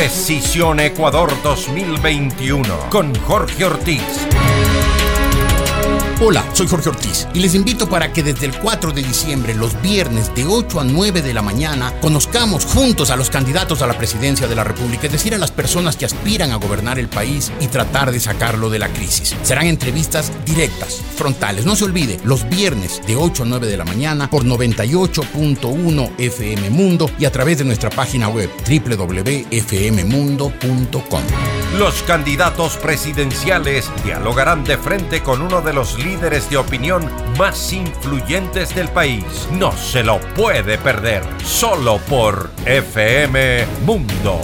Decisión Ecuador 2021 con Jorge Ortiz. Hola, soy Jorge Ortiz y les invito para que desde el 4 de diciembre, los viernes de 8 a 9 de la mañana, conozcamos juntos a los candidatos a la presidencia de la República, es decir, a las personas que aspiran a gobernar el país y tratar de sacarlo de la crisis. Serán entrevistas directas, frontales. No se olvide, los viernes de 8 a 9 de la mañana por 98.1 FM Mundo y a través de nuestra página web www.fmmundo.com. Los candidatos presidenciales dialogarán de frente con uno de los líderes de opinión más influyentes del país. No se lo puede perder, solo por FM Mundo.